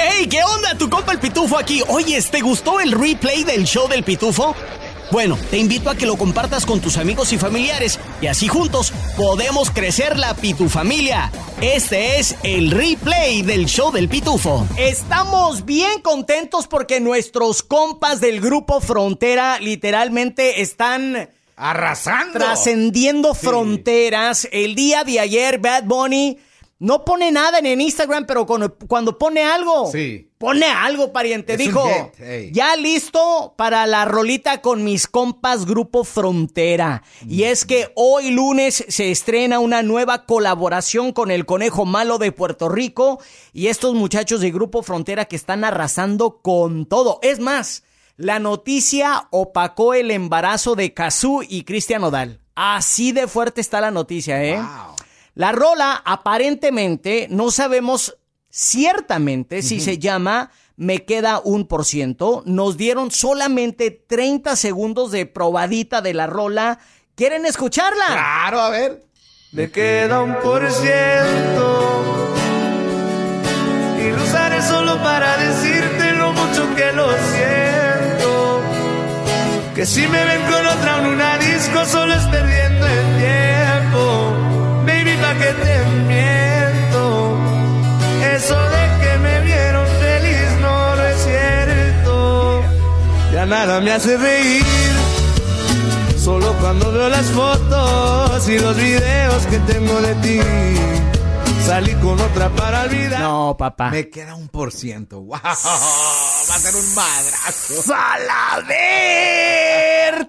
¡Hey! ¿Qué onda? Tu compa el Pitufo aquí. Oye, ¿te gustó el replay del show del Pitufo? Bueno, te invito a que lo compartas con tus amigos y familiares y así juntos podemos crecer la Pitufamilia. Este es el replay del show del Pitufo. Estamos bien contentos porque nuestros compas del grupo Frontera literalmente están Arrasando. trascendiendo fronteras. El día de ayer Bad Bunny no pone nada en el Instagram, pero cuando, cuando pone algo, Sí. pone algo, pariente. Es Dijo, hit, hey. ya listo para la rolita con mis compas Grupo Frontera. Y es que hoy lunes se estrena una nueva colaboración con el Conejo Malo de Puerto Rico y estos muchachos de Grupo Frontera que están arrasando con todo. Es más, la noticia opacó el embarazo de Kazú y Cristian Odal. Así de fuerte está la noticia, ¿eh? Wow. La rola, aparentemente, no sabemos ciertamente si se llama Me queda un por ciento. Nos dieron solamente 30 segundos de probadita de la rola. ¿Quieren escucharla? Claro, a ver. Me queda un por ciento y lo usaré solo para decirte lo mucho que lo siento. Que si me ven con otra en una disco solo es perdiendo el tiempo. Que te miento. Eso de que me vieron feliz no lo es cierto. Ya nada me hace reír. Solo cuando veo las fotos y los videos que tengo de ti. Salí con otra para olvidar. No, papá. Me queda un por ciento. Wow. Va a ser un madrazo.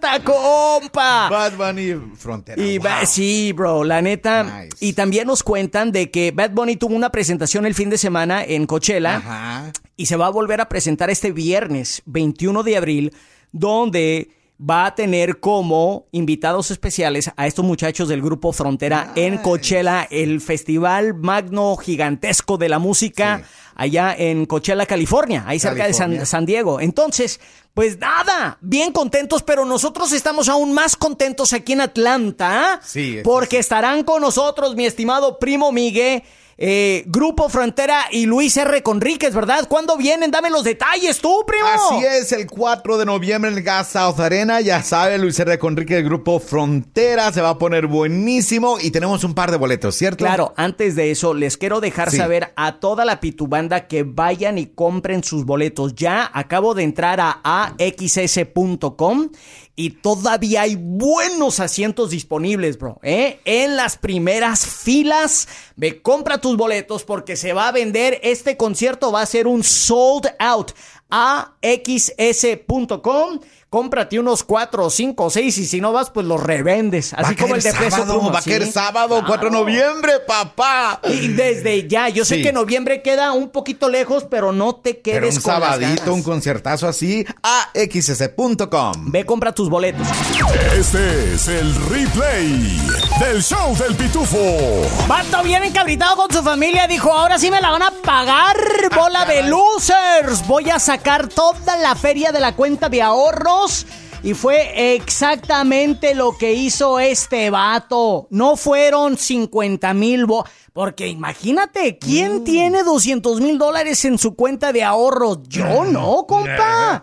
¡Salaberta, compa! Bad Bunny Frontera. Y wow. sí, bro, la neta. Nice. Y también nos cuentan de que Bad Bunny tuvo una presentación el fin de semana en Coachella. Ajá. y se va a volver a presentar este viernes 21 de abril, donde va a tener como invitados especiales a estos muchachos del grupo Frontera en. Coachella, el festival magno gigantesco de la música Sí. allá en Coachella, California, ahí cerca de. San, San Diego. Entonces, pues nada, bien contentos, pero nosotros estamos aún más contentos aquí en Atlanta, Sí, porque sí. estarán con nosotros mi estimado primo Miguel. Eh, Grupo Frontera y Luis R. Conríquez, ¿verdad? ¿Cuándo vienen? Dame los detalles tú, primo. Así es, el 4 de noviembre en el Gas South Arena. Ya sabe, Luis R. Conrique del grupo Frontera. Se va a poner buenísimo y tenemos un par de boletos, ¿cierto? Claro, antes de eso, les quiero dejar Sí. saber a toda la pitubanda que vayan y compren sus boletos. Ya acabo de entrar a axs.com y todavía hay buenos asientos disponibles, bro. ¿eh? En las primeras filas, ve, compra boletos porque se va a vender. Este concierto va a ser un sold out. axs.com. Cómprate unos 4, 5, 6 y si no vas, pues los revendes. Así a como el de sábado, Pluma, va a caer ¿sí? sábado, 4 de Claro. noviembre, papá. Y desde ya, yo sé Sí. que noviembre queda un poquito lejos, pero no te quedes Pero un con las sabadito, ganas. un conciertazo así, axs.com. Ve, compra tus boletos. Este es el replay del show del pitufo. Vato bien encabritado con su familia, dijo, ahora sí me la van a pagar, bola de losers. Voy a sacar toda la feria de la cuenta de Y fue exactamente lo que hizo este vato. No fueron 50 mil Porque imagínate, ¿quién tiene 200 mil dólares en su cuenta de ahorros? Yo no, compa.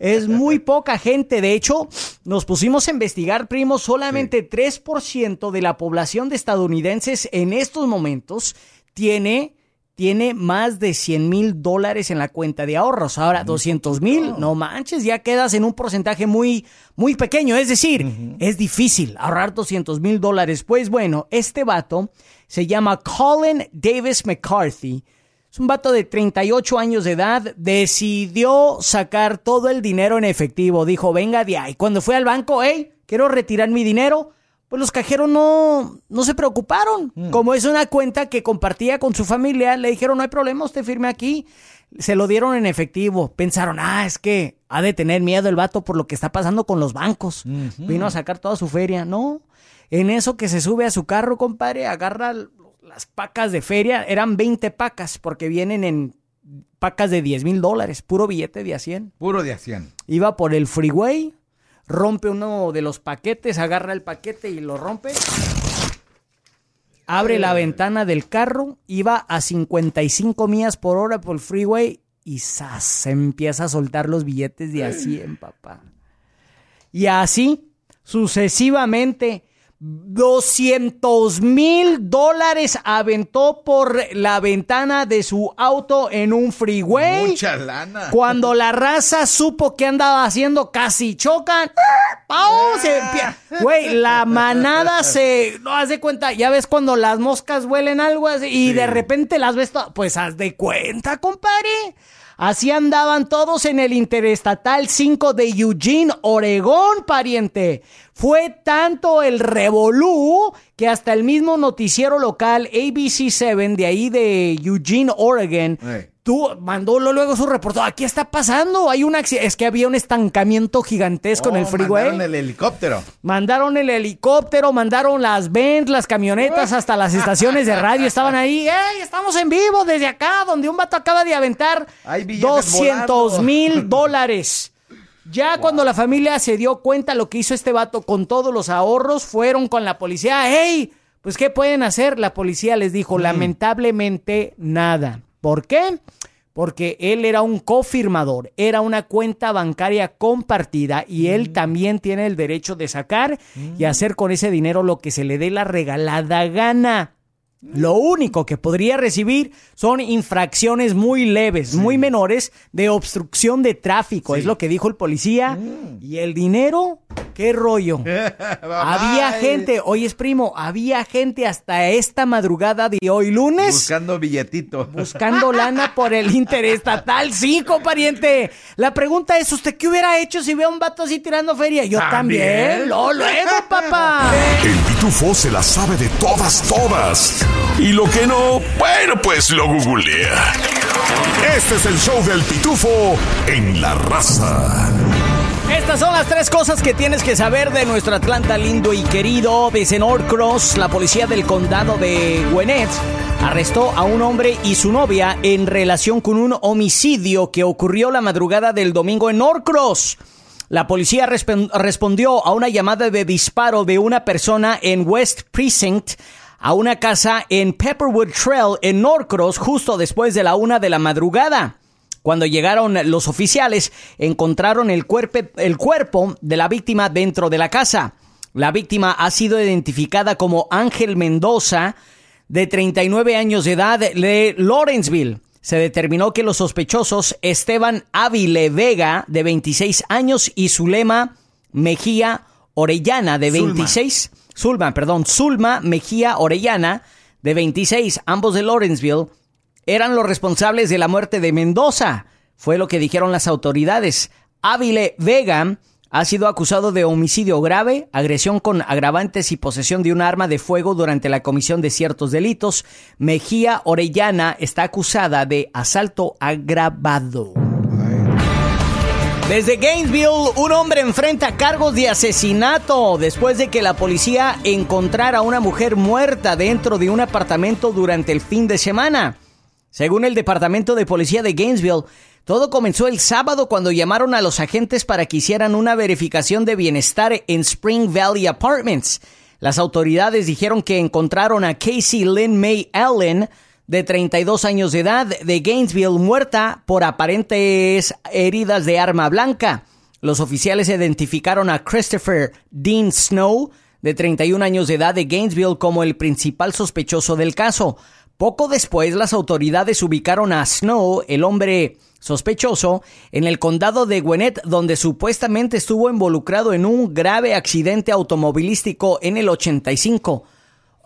Es muy poca gente. De hecho, nos pusimos a investigar, primo, solamente 3% de la población de estadounidenses en estos momentos tiene, tiene más de 100 mil dólares en la cuenta de ahorros. Ahora, 200 mil, no manches, ya quedas en un porcentaje muy, muy pequeño. Es decir, es difícil ahorrar 200 mil dólares. Pues bueno, este vato se llama Colin Davis McCarthy. Es un vato de 38 años de edad, decidió sacar todo el dinero en efectivo. Dijo, venga de ahí. Cuando fue al banco, hey, quiero retirar mi dinero. Pues los cajeros no, no se preocuparon. Como es una cuenta que compartía con su familia, le dijeron, no hay problema, usted firme aquí. Se lo dieron en efectivo. Pensaron, ah, es que ha de tener miedo el vato por lo que está pasando con los bancos. Vino a sacar toda su feria. No, en eso que se sube a su carro, compadre, agarra las pacas de feria. Eran 20 pacas porque vienen en pacas de 10 mil dólares. Puro billete de a 100. Puro de a 100. Iba por el freeway, rompe uno de los paquetes, agarra el paquete y lo rompe. Abre la ventana del carro, iba a 55 millas por hora por el freeway y ¡zas! se empieza a soltar los billetes de a 100, papá. Y así, sucesivamente, 200 mil dólares aventó por la ventana de su auto en un freeway. Mucha lana. Cuando la raza supo que andaba haciendo, casi chocan. ¡Pau! Se Güey, la manada se. No, haz de cuenta. Ya ves cuando las moscas huelen algo así y de repente las ves. Pues haz de cuenta, compadre. Así andaban todos en el Interestatal 5 de Eugene, Oregón, pariente. Fue tanto el revolú que hasta el mismo noticiero local ABC7 de ahí de Eugene, Oregon. Tú mandó luego su reportero. Aquí está pasando. Hay un acci- Es que había un estancamiento gigantesco en el Oh, freeway. mandaron el helicóptero. Mandaron el helicóptero, mandaron las Benz, las camionetas, hasta las estaciones de radio estaban ahí. ¡Ey! Estamos en vivo desde acá, donde un vato acaba de aventar Hay billetes 200 volando. mil dólares. Ya cuando la familia se dio cuenta lo que hizo este vato con todos los ahorros, fueron con la policía. ¡Hey! Pues, ¿qué pueden hacer? La policía les dijo, lamentablemente, nada. ¿Por qué? Porque él era un cofirmador, era una cuenta bancaria compartida y él también tiene el derecho de sacar y hacer con ese dinero lo que se le dé la regalada gana. Lo único que podría recibir son infracciones muy leves, muy menores de obstrucción de tráfico, es lo que dijo el policía. ¿Y el dinero? ¿Qué rollo? había gente, oyes primo, había gente hasta esta madrugada de hoy lunes Buscando billetito. buscando lana por el interestatal 5, pariente. La pregunta es, ¿usted qué hubiera hecho si ve a un vato así tirando feria? Yo también. ¿También? Lo luego, papá. El pitufo se la sabe de todas, todas. Y lo que no, bueno, pues lo googlea. Este es el show del pitufo en la raza. Estas son las tres cosas que tienes que saber de nuestro Atlanta lindo y querido. Desde Norcross, la policía del condado de Gwinnett arrestó a un hombre y su novia en relación con un homicidio que ocurrió la madrugada del domingo en Norcross. La policía respondió a una llamada de disparo de una persona en West Precinct a una casa en Pepperwood Trail en Norcross justo después de la una de la madrugada. Cuando llegaron los oficiales, encontraron el, cuerpe- el cuerpo de la víctima dentro de la casa. La víctima ha sido identificada como Ángel Mendoza, de 39 años de edad, de Lawrenceville. Se determinó que los sospechosos Esteban Ávile Vega, de 26 años, y Zulema Mejía Orellana, de Zulma. 26. Zulma, perdón, Zulma Mejía Orellana, de 26, ambos de Lawrenceville, eran los responsables de la muerte de Mendoza. Fue lo que dijeron las autoridades. Ávile Vega ha sido acusado de homicidio grave, agresión con agravantes y posesión de un arma de fuego durante la comisión de ciertos delitos. Mejía Orellana está acusada de asalto agravado. Desde Gainesville, un hombre enfrenta cargos de asesinato después de que la policía encontrara a una mujer muerta dentro de un apartamento durante el fin de semana. Según el Departamento de Policía de Gainesville, todo comenzó el sábado cuando llamaron a los agentes para que hicieran una verificación de bienestar en Spring Valley Apartments. Las autoridades dijeron que encontraron a Casey Lynn May Allen, de 32 años de edad, de Gainesville, muerta por aparentes heridas de arma blanca. Los oficiales identificaron a Christopher Dean Snow, de 31 años de edad, de Gainesville, como el principal sospechoso del caso. Poco después, las autoridades ubicaron a Snow, el hombre sospechoso, en el condado de Gwinnett, donde supuestamente estuvo involucrado en un grave accidente automovilístico en el 85.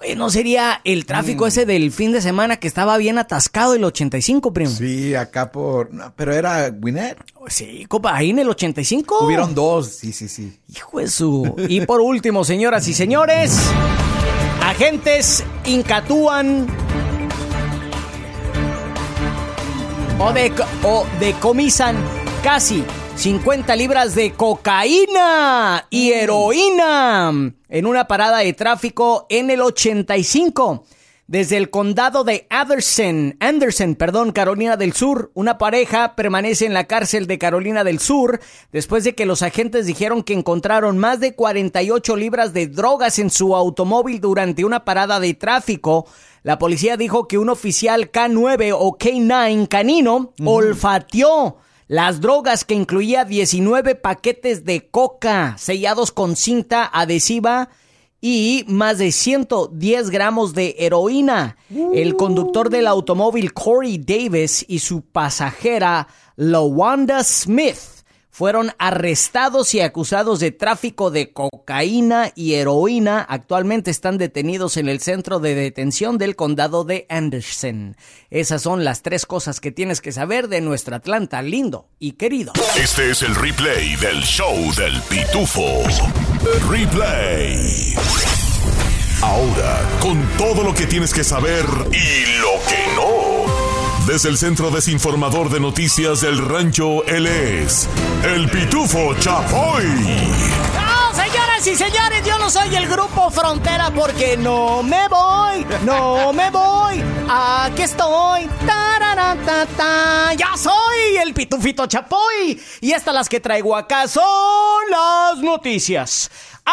Oye, ¿no sería el tráfico ese del fin de semana que estaba bien atascado el 85, primo? Sí, acá por. no, pero era Gwinnett. Sí, copa, ahí en el 85. Hubieron dos, sí, sí, sí. Hijo de su. Y por último, señoras y señores, agentes incatúan o, de, o decomisan casi 50 libras de cocaína y heroína en una parada de tráfico en el 85. Desde el condado de Anderson, Anderson, perdón, Carolina del Sur, una pareja permanece en la cárcel de Carolina del Sur después de que los agentes dijeron que encontraron más de 48 libras de drogas en su automóvil durante una parada de tráfico. La policía dijo que un oficial K9 o K9 canino olfateó las drogas que incluía 19 paquetes de coca sellados con cinta adhesiva y más de 110 gramos de heroína. El conductor del automóvil Corey Davis y su pasajera Lawanda Smith fueron arrestados y acusados de tráfico de cocaína y heroína. Actualmente están detenidos en el centro de detención del condado de Anderson. Esas son las tres cosas que tienes que saber de nuestro Atlanta lindo y querido. Este es el replay del show del pitufo. Replay. Ahora, con todo lo que tienes que saber y lo que. Desde el Centro Desinformador de Noticias del Rancho, él es el Pitufo Chapoy. No, señoras y señores, yo no soy el grupo Frontera porque no me voy, no me voy. Aquí estoy. Tararatata. Ya soy el Pitufito Chapoy. Y estas las que traigo acá son las noticias.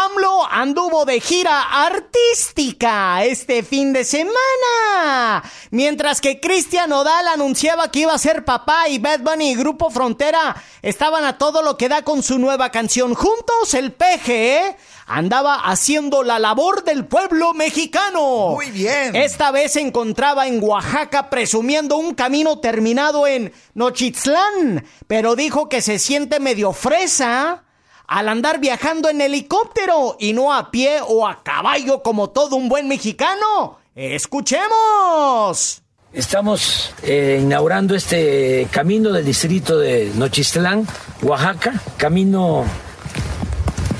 AMLO anduvo de gira artística este fin de semana. Mientras que Cristian Odal anunciaba que iba a ser papá y Bad Bunny y Grupo Frontera estaban a todo lo que da con su nueva canción juntos, el PG andaba haciendo la labor del pueblo mexicano. Muy bien. Esta vez se encontraba en Oaxaca presumiendo un camino terminado en Nochitlán, pero dijo que se siente medio fresa al andar viajando en helicóptero y no a pie o a caballo como todo un buen mexicano. Escuchemos. Estamos eh, inaugurando este camino del distrito de Nochistlán, Oaxaca, camino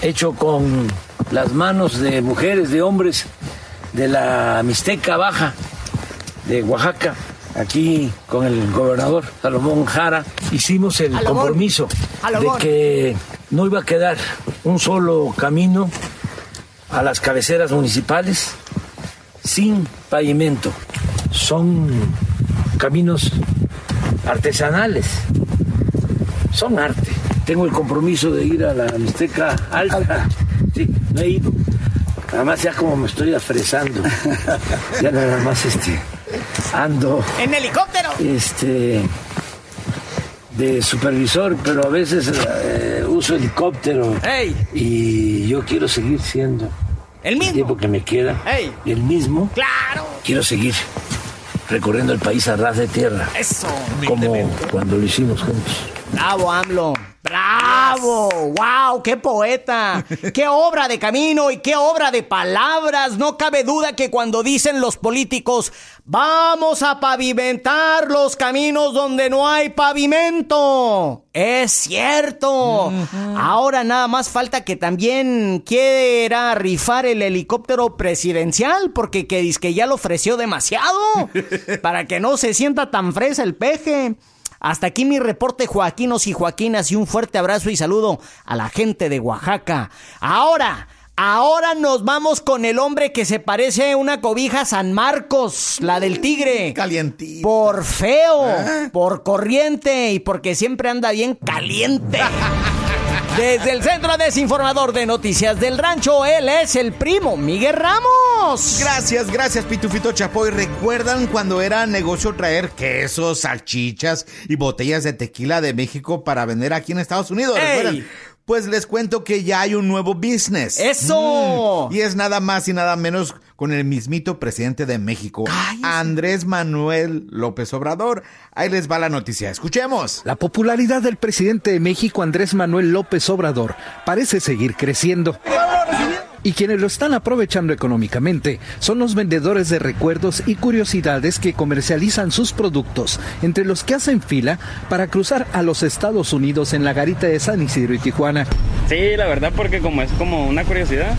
hecho con las manos de mujeres, de hombres de la Mixteca Baja de Oaxaca. Aquí con el gobernador Salomón Jara hicimos el compromiso de que no iba a quedar un solo camino a las cabeceras municipales sin pavimento. Son caminos artesanales, son arte. Tengo el compromiso de ir a la Mixteca Alta. Sí, no he ido. Además ya como me estoy afresando. Ya nada más este ando En helicóptero. este de supervisor, pero a veces eh, uso helicóptero Ey. y yo quiero seguir siendo El el mismo. tiempo que me queda Ey. el mismo. Claro. Quiero seguir recorriendo el país a ras de tierra, Eso. como cuando lo hicimos juntos. Bravo, AMLO. Bravo. Wow, qué poeta. Qué obra de camino y qué obra de palabras. No cabe duda que cuando dicen los políticos, vamos a pavimentar los caminos donde no hay pavimento. Es cierto. Ahora nada más falta que también quiera rifar el helicóptero presidencial porque que que ya lo ofreció demasiado para que no se sienta tan fresa el peje. Hasta aquí mi reporte, Joaquinos y Joaquinas, y un fuerte abrazo y saludo a la gente de Oaxaca. Ahora, ahora nos vamos con el hombre que se parece a una cobija San Marcos, la del tigre. Calientito. Por feo, por corriente y porque siempre anda bien caliente. Desde el Centro Desinformador de Noticias del Rancho, él es el primo Miguel Ramos. Gracias, gracias, Pitufito Chapoy. ¿Recuerdan cuando era negocio traer quesos, salchichas y botellas de tequila de México para vender aquí en Estados Unidos? ¿Recuerdan? Pues les cuento que ya hay un nuevo business. ¡Eso! Mm, y es nada más y nada menos con el mismito presidente de México, Cállese. Andrés Manuel López Obrador. Ahí les va la noticia. Escuchemos. La popularidad del presidente de México, Andrés Manuel López Obrador, parece seguir creciendo. Y quienes lo están aprovechando económicamente son los vendedores de recuerdos y curiosidades que comercializan sus productos, entre los que hacen fila para cruzar a los Estados Unidos en la garita de San Isidro y Tijuana. Sí, la verdad, porque como es como una curiosidad,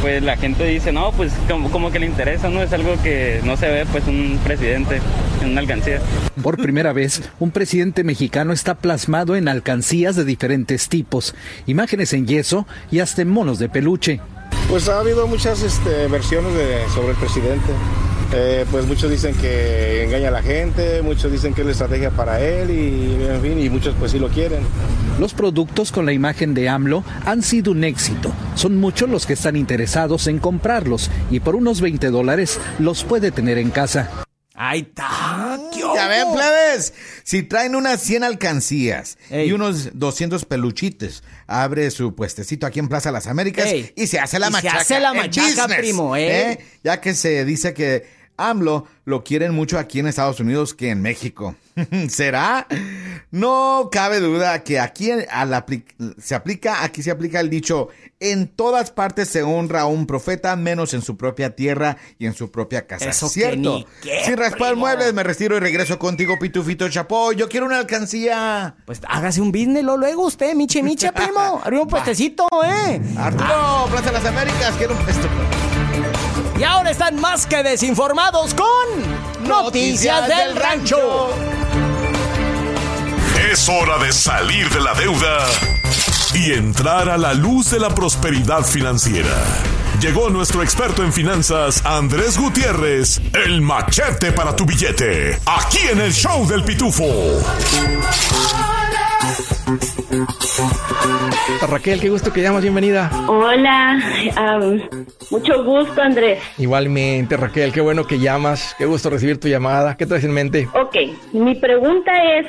pues la gente dice, no, pues como, como que le interesa, ¿no? Es algo que no se ve, pues, un presidente en una alcancía. Por primera vez, un presidente mexicano está plasmado en alcancías de diferentes tipos, imágenes en yeso y hasta en monos de peluche. Pues ha habido muchas este, versiones de- sobre el presidente. Eh, pues muchos dicen que engaña a la gente, muchos dicen que es la estrategia para él y, en fin, y muchos pues sí lo quieren. Los productos con la imagen de AMLO han sido un éxito. Son muchos los que están interesados en comprarlos y por unos 20 dólares los puede tener en casa. ¡Ahí está! Ya ven, plebes. Si traen unas 100 alcancías y unos 200 peluchites, abre su puestecito aquí en Plaza Las Américas Ey. y se hace la Y se machaca. hace la machaca, business, primo, ¿eh? Ya que se dice que AMLO lo quieren mucho aquí en Estados Unidos que en México. ¿Será? No cabe duda que aquí al apli- se aplica, aquí se aplica el dicho, en todas partes se honra a un profeta, menos en su propia tierra y en su propia casa. Eso ¿Cierto? qué, Sin raspar primo. muebles, me retiro y regreso contigo, Pitufito Chapo. Yo quiero una alcancía. Pues hágase un business lo luego usted, miche, miche, primo. Arriba un puestecito, ¿eh? Arturo, Plaza de las Américas, quiero un puesto. Y ahora están más que desinformados con Noticias, del Rancho. Es hora de salir de la deuda y entrar a la luz de la prosperidad financiera. Llegó nuestro experto en finanzas, Andrés Gutiérrez, el machete para tu billete, aquí en el show del pitufo. Raquel, qué gusto que llamas, bienvenida. Hola, mucho gusto Andrés. Igualmente, Raquel, qué bueno que llamas, qué gusto recibir tu llamada. ¿Qué traes en mente? Ok, mi pregunta es,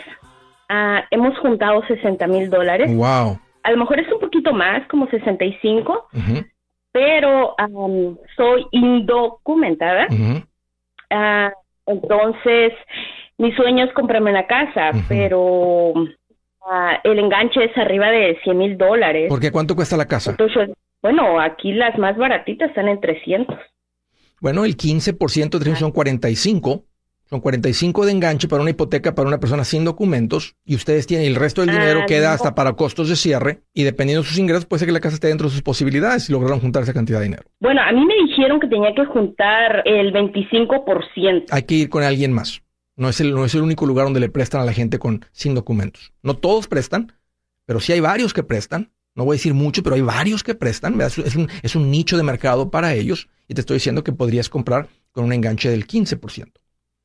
ah, hemos juntado 60 mil dólares, Wow. a lo mejor es un poquito más, como 65, Ujú, pero am, soy indocumentada, ujú. Ah, entonces mi sueño es comprarme una casa, Ujú. pero ah, el enganche es arriba de 100 mil dólares. ¿Por qué? ¿Cuánto cuesta la casa? Entonces, bueno, aquí las más baratitas están en 300. Bueno, el 15% de son 45. Son 45 de enganche para una hipoteca para una persona sin documentos y ustedes tienen el resto del dinero Ah, queda no. hasta para costos de cierre y dependiendo de sus ingresos puede ser que la casa esté dentro de sus posibilidades si lograron juntar esa cantidad de dinero. Bueno, a mí me dijeron que tenía que juntar el 25%. Hay que ir con alguien más. No es el, no es el único lugar donde le prestan a la gente con sin documentos. No todos prestan, pero sí hay varios que prestan. No voy a decir mucho, pero hay varios que prestan. Es un, es un nicho de mercado para ellos y te estoy diciendo que podrías comprar con un enganche del 15%.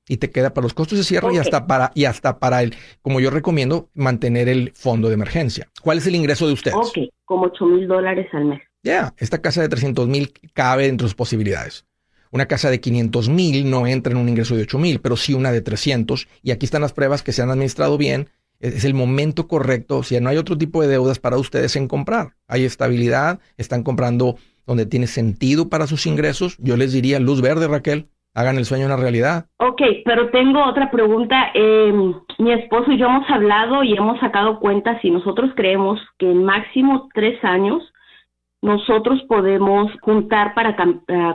Y te queda para los costos de cierre y hasta para y hasta para el, como yo recomiendo, mantener el fondo de emergencia. ¿Cuál es el ingreso de ustedes? Ok, como 8 mil dólares al mes. Ya, esta casa de 300 mil cabe dentro de sus posibilidades. Una casa de 500 mil no entra en un ingreso de 8 mil, pero sí una de 300. Y aquí están las pruebas que se han administrado bien. Es es el momento correcto. Si no hay otro tipo de deudas para ustedes en comprar, hay estabilidad, están comprando donde tiene sentido para sus ingresos. Yo les diría luz verde, Raquel. Hagan el sueño una realidad. Ok, pero tengo otra pregunta. Eh, mi esposo y yo hemos hablado y hemos sacado cuentas y nosotros creemos que en máximo tres años nosotros podemos juntar para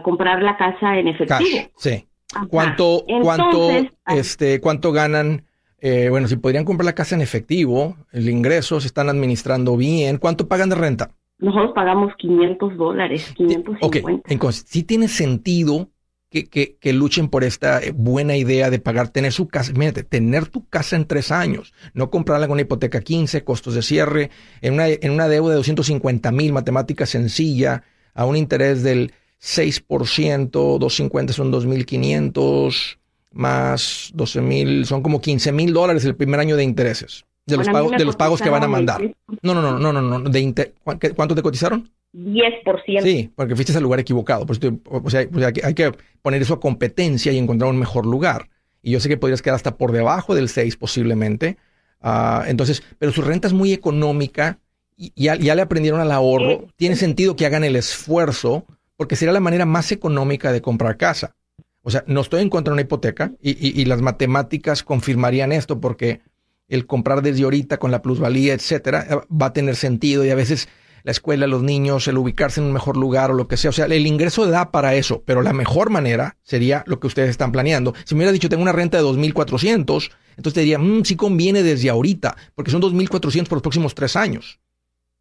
comprar la casa en Cash, efectivo. sí. Ajá. ¿Cuánto, Entonces, ah, este, cuánto ganan? Eh, bueno, si podrían comprar la casa en efectivo, el ingreso se están administrando bien. ¿Cuánto pagan de renta? nosotros pagamos 500 dólares, Ok, 550. entonces sí tiene sentido que, que, que luchen por esta eh, buena idea de pagar, tener su casa, mírate, tener tu casa en tres años, no comprarla con una hipoteca 15, costos de cierre, en una, en una deuda de 250 mil, matemática sencilla, a un interés del 6%, 250 son 2.500, más 12 mil, son como 15 mil dólares el primer año de intereses, de los, Bueno, pagos, de los pagos que van a mandar. No, no, no, no, no, no, de inter- ¿cu- qué- ¿cuánto te cotizaron? 10%. Sí, porque fuiste al lugar equivocado. Pues, o sea, pues hay, que- poner eso a competencia y encontrar un mejor lugar. Y yo sé que podrías quedar hasta por debajo del 6 posiblemente. Ah, entonces, pero su renta es muy económica y ya, ya le aprendieron al ahorro. Tiene sentido que hagan el esfuerzo porque sería la manera más económica de comprar casa. O sea, no estoy en contra de una hipoteca y, y- y las matemáticas confirmarían esto porque el comprar desde ahorita con la plusvalía, etcétera, eh, va a tener sentido y a veces la escuela, los niños, el ubicarse en un mejor lugar o lo que sea. O sea, el ingreso da para eso, pero la mejor manera sería lo que ustedes están planeando. Si me hubiera dicho, tengo una renta de 2.400, entonces te diría, "Mm, sí conviene desde ahorita, porque son 2.400 por los próximos tres años.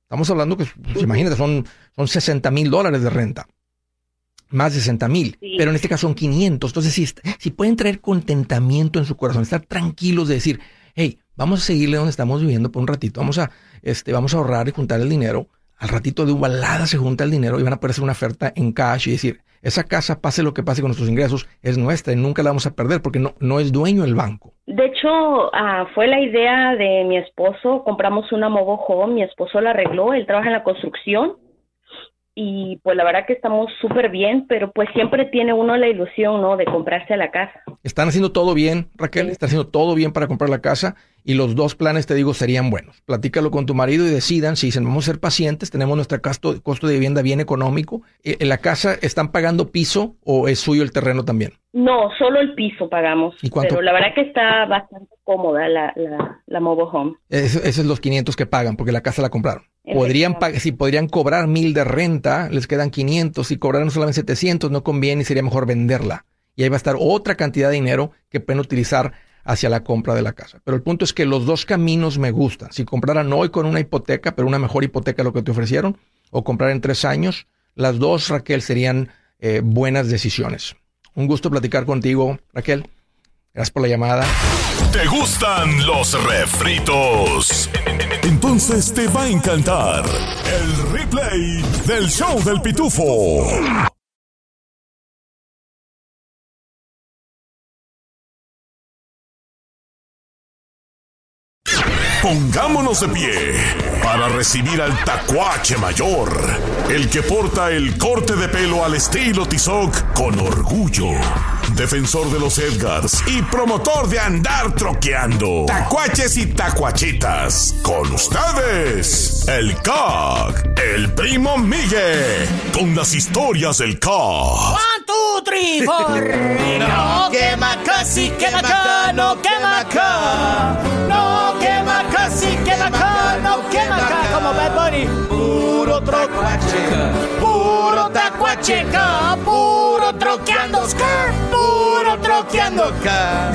Estamos hablando que, pues, imagínate, son, son 60 mil dólares de renta. Más de 60 mil, Sí. pero en este caso son 500. Entonces, si, si pueden traer contentamiento en su corazón, estar tranquilos de decir, hey, vamos a seguirle donde estamos viviendo por un ratito, vamos a, este, vamos a ahorrar y juntar el dinero. Al ratito de volada se junta el dinero y van a poder hacer una oferta en cash y decir, esa casa, pase lo que pase con nuestros ingresos, es nuestra y nunca la vamos a perder porque no, no es dueño el banco. De hecho, ah, fue la idea de mi esposo. Compramos una mobile home, mi esposo la arregló, él trabaja en la construcción y pues la verdad que estamos súper bien, pero pues siempre tiene uno la ilusión, ¿no? De comprarse la casa. Están haciendo todo bien, Raquel, están haciendo todo bien para comprar la casa y los dos planes, te digo, serían buenos. Platícalo con tu marido y decidan si dicen, vamos a ser pacientes, tenemos nuestro costo, costo de vivienda bien económico. Eh, ¿En la casa están pagando piso o es suyo el terreno también? No, solo el piso pagamos. ¿Y cuánto? Pero la verdad que está bastante cómoda la, la, la mobile home. Esos es los 500 que pagan porque la casa la compraron. Podrían si podrían cobrar mil de renta, les quedan 500. Si cobraran solamente 700, no conviene y sería mejor venderla. Y ahí va a estar otra cantidad de dinero que pueden utilizar hacia la compra de la casa. Pero el punto es que los dos caminos me gustan. Si compraran hoy con una hipoteca, pero una mejor hipoteca de lo que te ofrecieron, o comprar en tres años, las dos, Raquel, serían eh, buenas decisiones. Un gusto platicar contigo, Raquel. Gracias por la llamada. ¿Te gustan los refritos? Entonces te va a encantar el replay del show del pitufo. Pongámonos de pie para recibir al tacuache mayor, el que porta el corte de pelo al estilo Tizoc con orgullo. Defensor de los Edgars y promotor de andar troqueando. Tacuaches y tacuachitas. Con ustedes, el CAC, el primo Miguel, con las historias del CAC. One, two, three, four. No quema casi, quema acá, no quema acá. No quema casi, quema acá, no quema acá. Como Bad Bunny. Puro trocuache, puro tacuacheca, puro troqueando puro troqueando acá.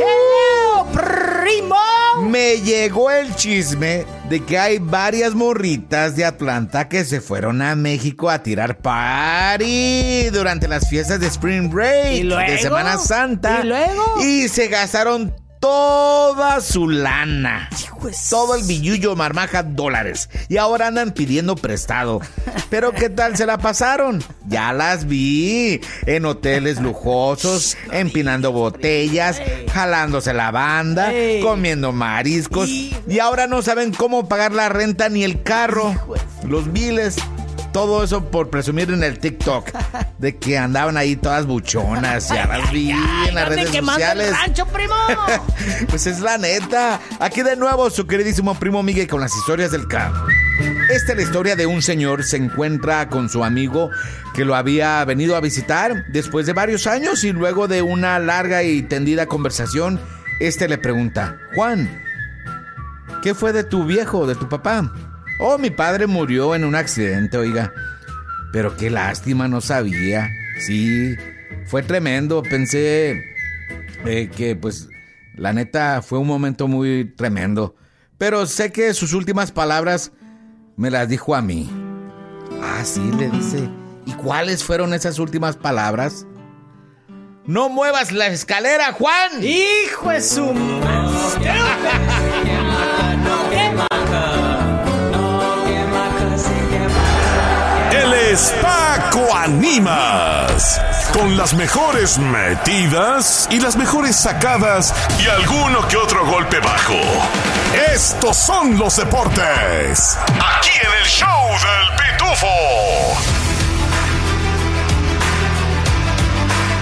¡Eo, primo! Me llegó el chisme de que hay varias morritas de Atlanta que se fueron a México a tirar party durante las fiestas de Spring Break ¿Y luego? de Semana Santa. ¿Y luego? Y se gastaron toda su lana. Todo el billullo marmaja dólares. Y ahora andan pidiendo prestado. Pero ¿qué tal se la pasaron? Ya las vi. En hoteles lujosos, empinando botellas, jalándose la banda, comiendo mariscos. Y ahora no saben cómo pagar la renta ni el carro. Los biles. Todo eso por presumir en el TikTok de que andaban ahí todas buchonas. Ya las vi en las redes quemando el sociales. rancho, primo! Pues es la neta. Aquí de nuevo su queridísimo primo Miguel con las historias del camp. Esta es la historia de un señor se encuentra con su amigo que lo había venido a visitar después de varios años y luego de una larga y tendida conversación, este le pregunta, Juan, ¿qué fue de tu viejo, de tu papá? Oh, mi padre murió en un accidente, oiga. Pero qué lástima, no sabía. Sí, fue tremendo. Pensé eh, que pues la neta fue un momento muy tremendo. Pero sé que sus últimas palabras me las dijo a mí. Ah, sí, le dice. ¿Y cuáles fueron esas últimas palabras? No muevas la escalera, Juan. ¡Hijo de su Paco Animas. Con las mejores metidas y las mejores sacadas y alguno que otro golpe bajo. Estos son los deportes. Aquí en el show del Pitufo.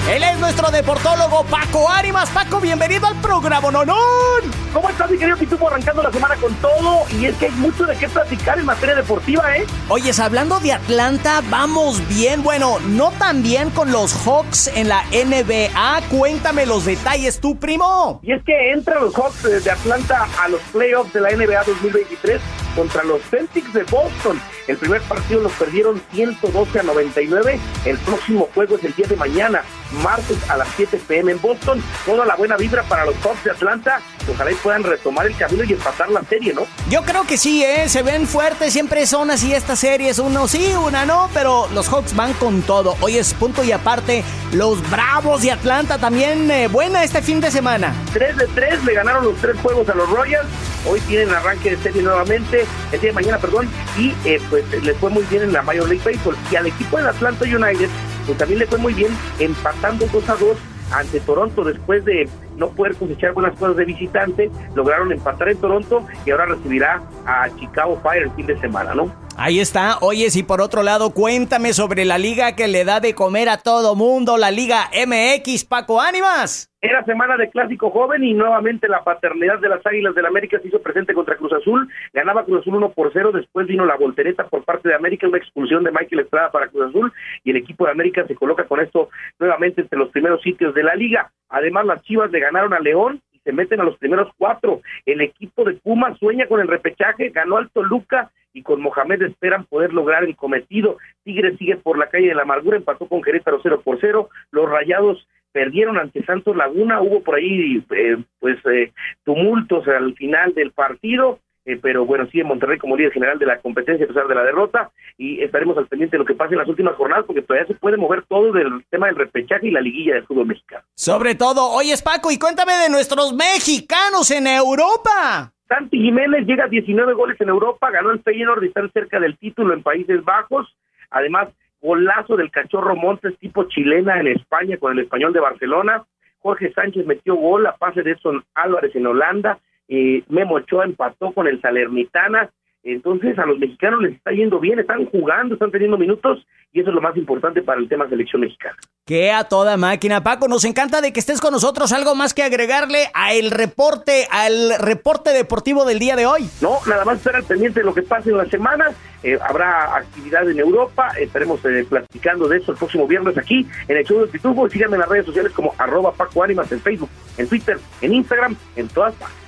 Él es nuestro deportólogo Paco Ánimas. Paco, bienvenido al programa, Nonón. ¿Cómo estás, mi querido Pitufo? Arrancando la semana con todo. Y es que hay mucho de qué platicar en materia deportiva, ¿eh? Oyes, hablando de Atlanta, vamos bien. Bueno, no tan bien con los Hawks en la NBA. Cuéntame los detalles, tú, primo. Y es que entran los Hawks de Atlanta a los playoffs de la NBA 2023 contra los Celtics de Boston. El primer partido los perdieron 112 a 99. El próximo juego es el día de mañana, martes a las 7 pm en Boston. Toda la buena vibra para los Hawks de Atlanta. ojalá y puedan retomar el camino y empatar la serie, ¿no? Yo creo que sí, ¿eh? Se ven fuertes, siempre son así estas series, uno sí, una no, pero los Hawks van con todo. Hoy es punto y aparte, los Bravos de Atlanta también eh, buena este fin de semana. 3 de 3, le ganaron los tres juegos a los Royals, hoy tienen arranque de serie nuevamente, el día de mañana, perdón, y eh, pues les fue muy bien en la Major League Baseball. Y al equipo del Atlanta United, pues también le fue muy bien empatando 2 a 2 ante Toronto después de no poder cosechar buenas cosas de visitante, lograron empatar en Toronto y ahora recibirá a Chicago Fire el fin de semana, ¿no? Ahí está. Oye, si por otro lado, cuéntame sobre la liga que le da de comer a todo mundo, la Liga MX, Paco Ánimas. Era semana de clásico joven y nuevamente la paternidad de las Águilas del América se hizo presente contra Cruz Azul. Ganaba Cruz Azul 1 por 0, después vino la voltereta por parte de América, una expulsión de Michael Estrada para Cruz Azul y el equipo de América se coloca con esto nuevamente entre los primeros sitios de la liga. Además, las Chivas le ganaron a León se meten a los primeros cuatro. El equipo de Puma sueña con el repechaje, ganó al Toluca y con Mohamed esperan poder lograr el cometido. Tigre sigue por la calle de la amargura, empató con Querétaro 0 por 0. Los Rayados perdieron ante Santos Laguna, hubo por ahí eh, pues eh, tumultos al final del partido, eh, pero bueno, sigue Monterrey como líder general de la competencia a pesar de la derrota y estaremos al pendiente de lo que pase en las últimas jornadas porque todavía se puede mover todo del tema del repechaje y la liguilla del fútbol mexicano. Sobre todo, hoy es Paco y cuéntame de nuestros mexicanos en Europa. Santi Jiménez llega a 19 goles en Europa, ganó el Feyenoord y están cerca del título en Países Bajos. Además, golazo del cachorro Montes tipo chilena en España con el español de Barcelona. Jorge Sánchez metió gol a pase de Edson Álvarez en Holanda. Eh, Memo Ochoa empató con el Salernitana. Entonces a los mexicanos les está yendo bien, están jugando, están teniendo minutos y eso es lo más importante para el tema selección mexicana. Que a toda máquina, Paco, nos encanta de que estés con nosotros. Algo más que agregarle a el reporte, al reporte deportivo del día de hoy. No, nada más estar al pendiente de lo que pase en la semana. Eh, habrá actividad en Europa, estaremos eh, platicando de eso el próximo viernes aquí en el show del Pitufo. Síganme en las redes sociales como arroba Paco Ánimas en Facebook, en Twitter, en Instagram, en todas partes.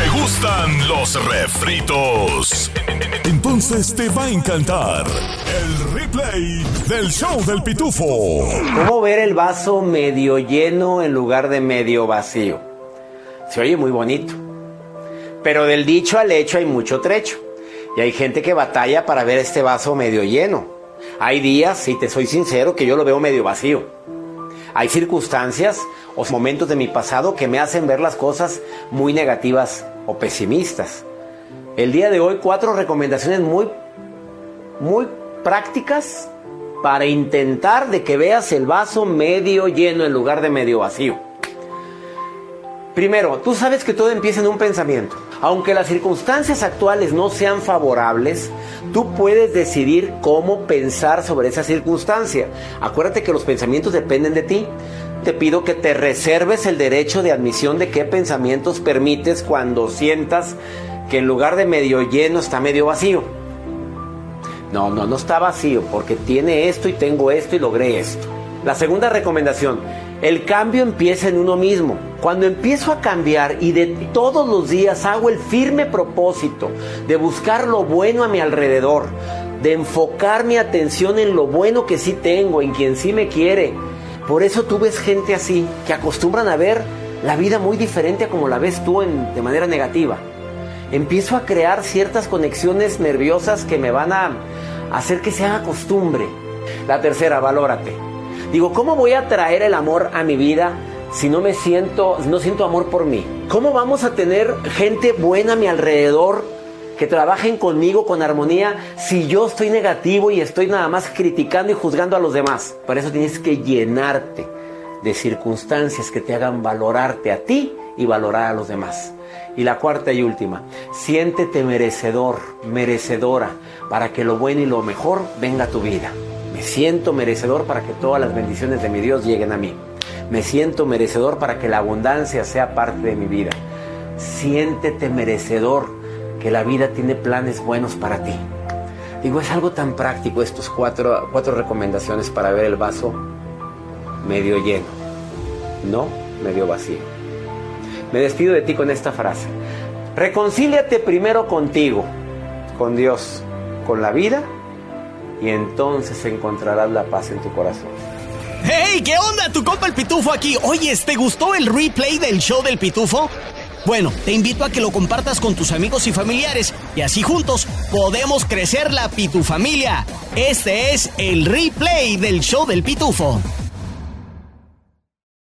¿Te gustan los refritos? Entonces te va a encantar el replay del show del pitufo. ¿Cómo ver el vaso medio lleno en lugar de medio vacío? Se oye muy bonito. Pero del dicho al hecho hay mucho trecho. Y hay gente que batalla para ver este vaso medio lleno. Hay días, si te soy sincero, que yo lo veo medio vacío. Hay circunstancias o momentos de mi pasado que me hacen ver las cosas muy negativas o pesimistas. El día de hoy cuatro recomendaciones muy muy prácticas para intentar de que veas el vaso medio lleno en lugar de medio vacío. Primero, tú sabes que todo empieza en un pensamiento. Aunque las circunstancias actuales no sean favorables, tú puedes decidir cómo pensar sobre esa circunstancia. Acuérdate que los pensamientos dependen de ti. Te pido que te reserves el derecho de admisión de qué pensamientos permites cuando sientas que en lugar de medio lleno está medio vacío. No, no, no está vacío porque tiene esto y tengo esto y logré esto. La segunda recomendación, el cambio empieza en uno mismo. Cuando empiezo a cambiar y de todos los días hago el firme propósito de buscar lo bueno a mi alrededor, de enfocar mi atención en lo bueno que sí tengo, en quien sí me quiere. Por eso tú ves gente así, que acostumbran a ver la vida muy diferente a como la ves tú en, de manera negativa. Empiezo a crear ciertas conexiones nerviosas que me van a hacer que se haga costumbre. La tercera, valórate. Digo, ¿cómo voy a traer el amor a mi vida si no me siento, no siento amor por mí? ¿Cómo vamos a tener gente buena a mi alrededor que trabajen conmigo con armonía si yo estoy negativo y estoy nada más criticando y juzgando a los demás? Para eso tienes que llenarte de circunstancias que te hagan valorarte a ti y valorar a los demás. Y la cuarta y última, siéntete merecedor, merecedora, para que lo bueno y lo mejor venga a tu vida. Me siento merecedor para que todas las bendiciones de mi Dios lleguen a mí. Me siento merecedor para que la abundancia sea parte de mi vida. Siéntete merecedor que la vida tiene planes buenos para ti. Digo, es algo tan práctico estos cuatro, cuatro recomendaciones para ver el vaso medio lleno, no medio vacío. Me despido de ti con esta frase. Reconcíliate primero contigo, con Dios, con la vida y entonces encontrarás la paz en tu corazón. ¡Hey! ¿Qué onda? Tu compa el Pitufo aquí. Oye, ¿te gustó el replay del show del Pitufo? Bueno, te invito a que lo compartas con tus amigos y familiares y así juntos podemos crecer la Pitufamilia. Este es el replay del show del Pitufo.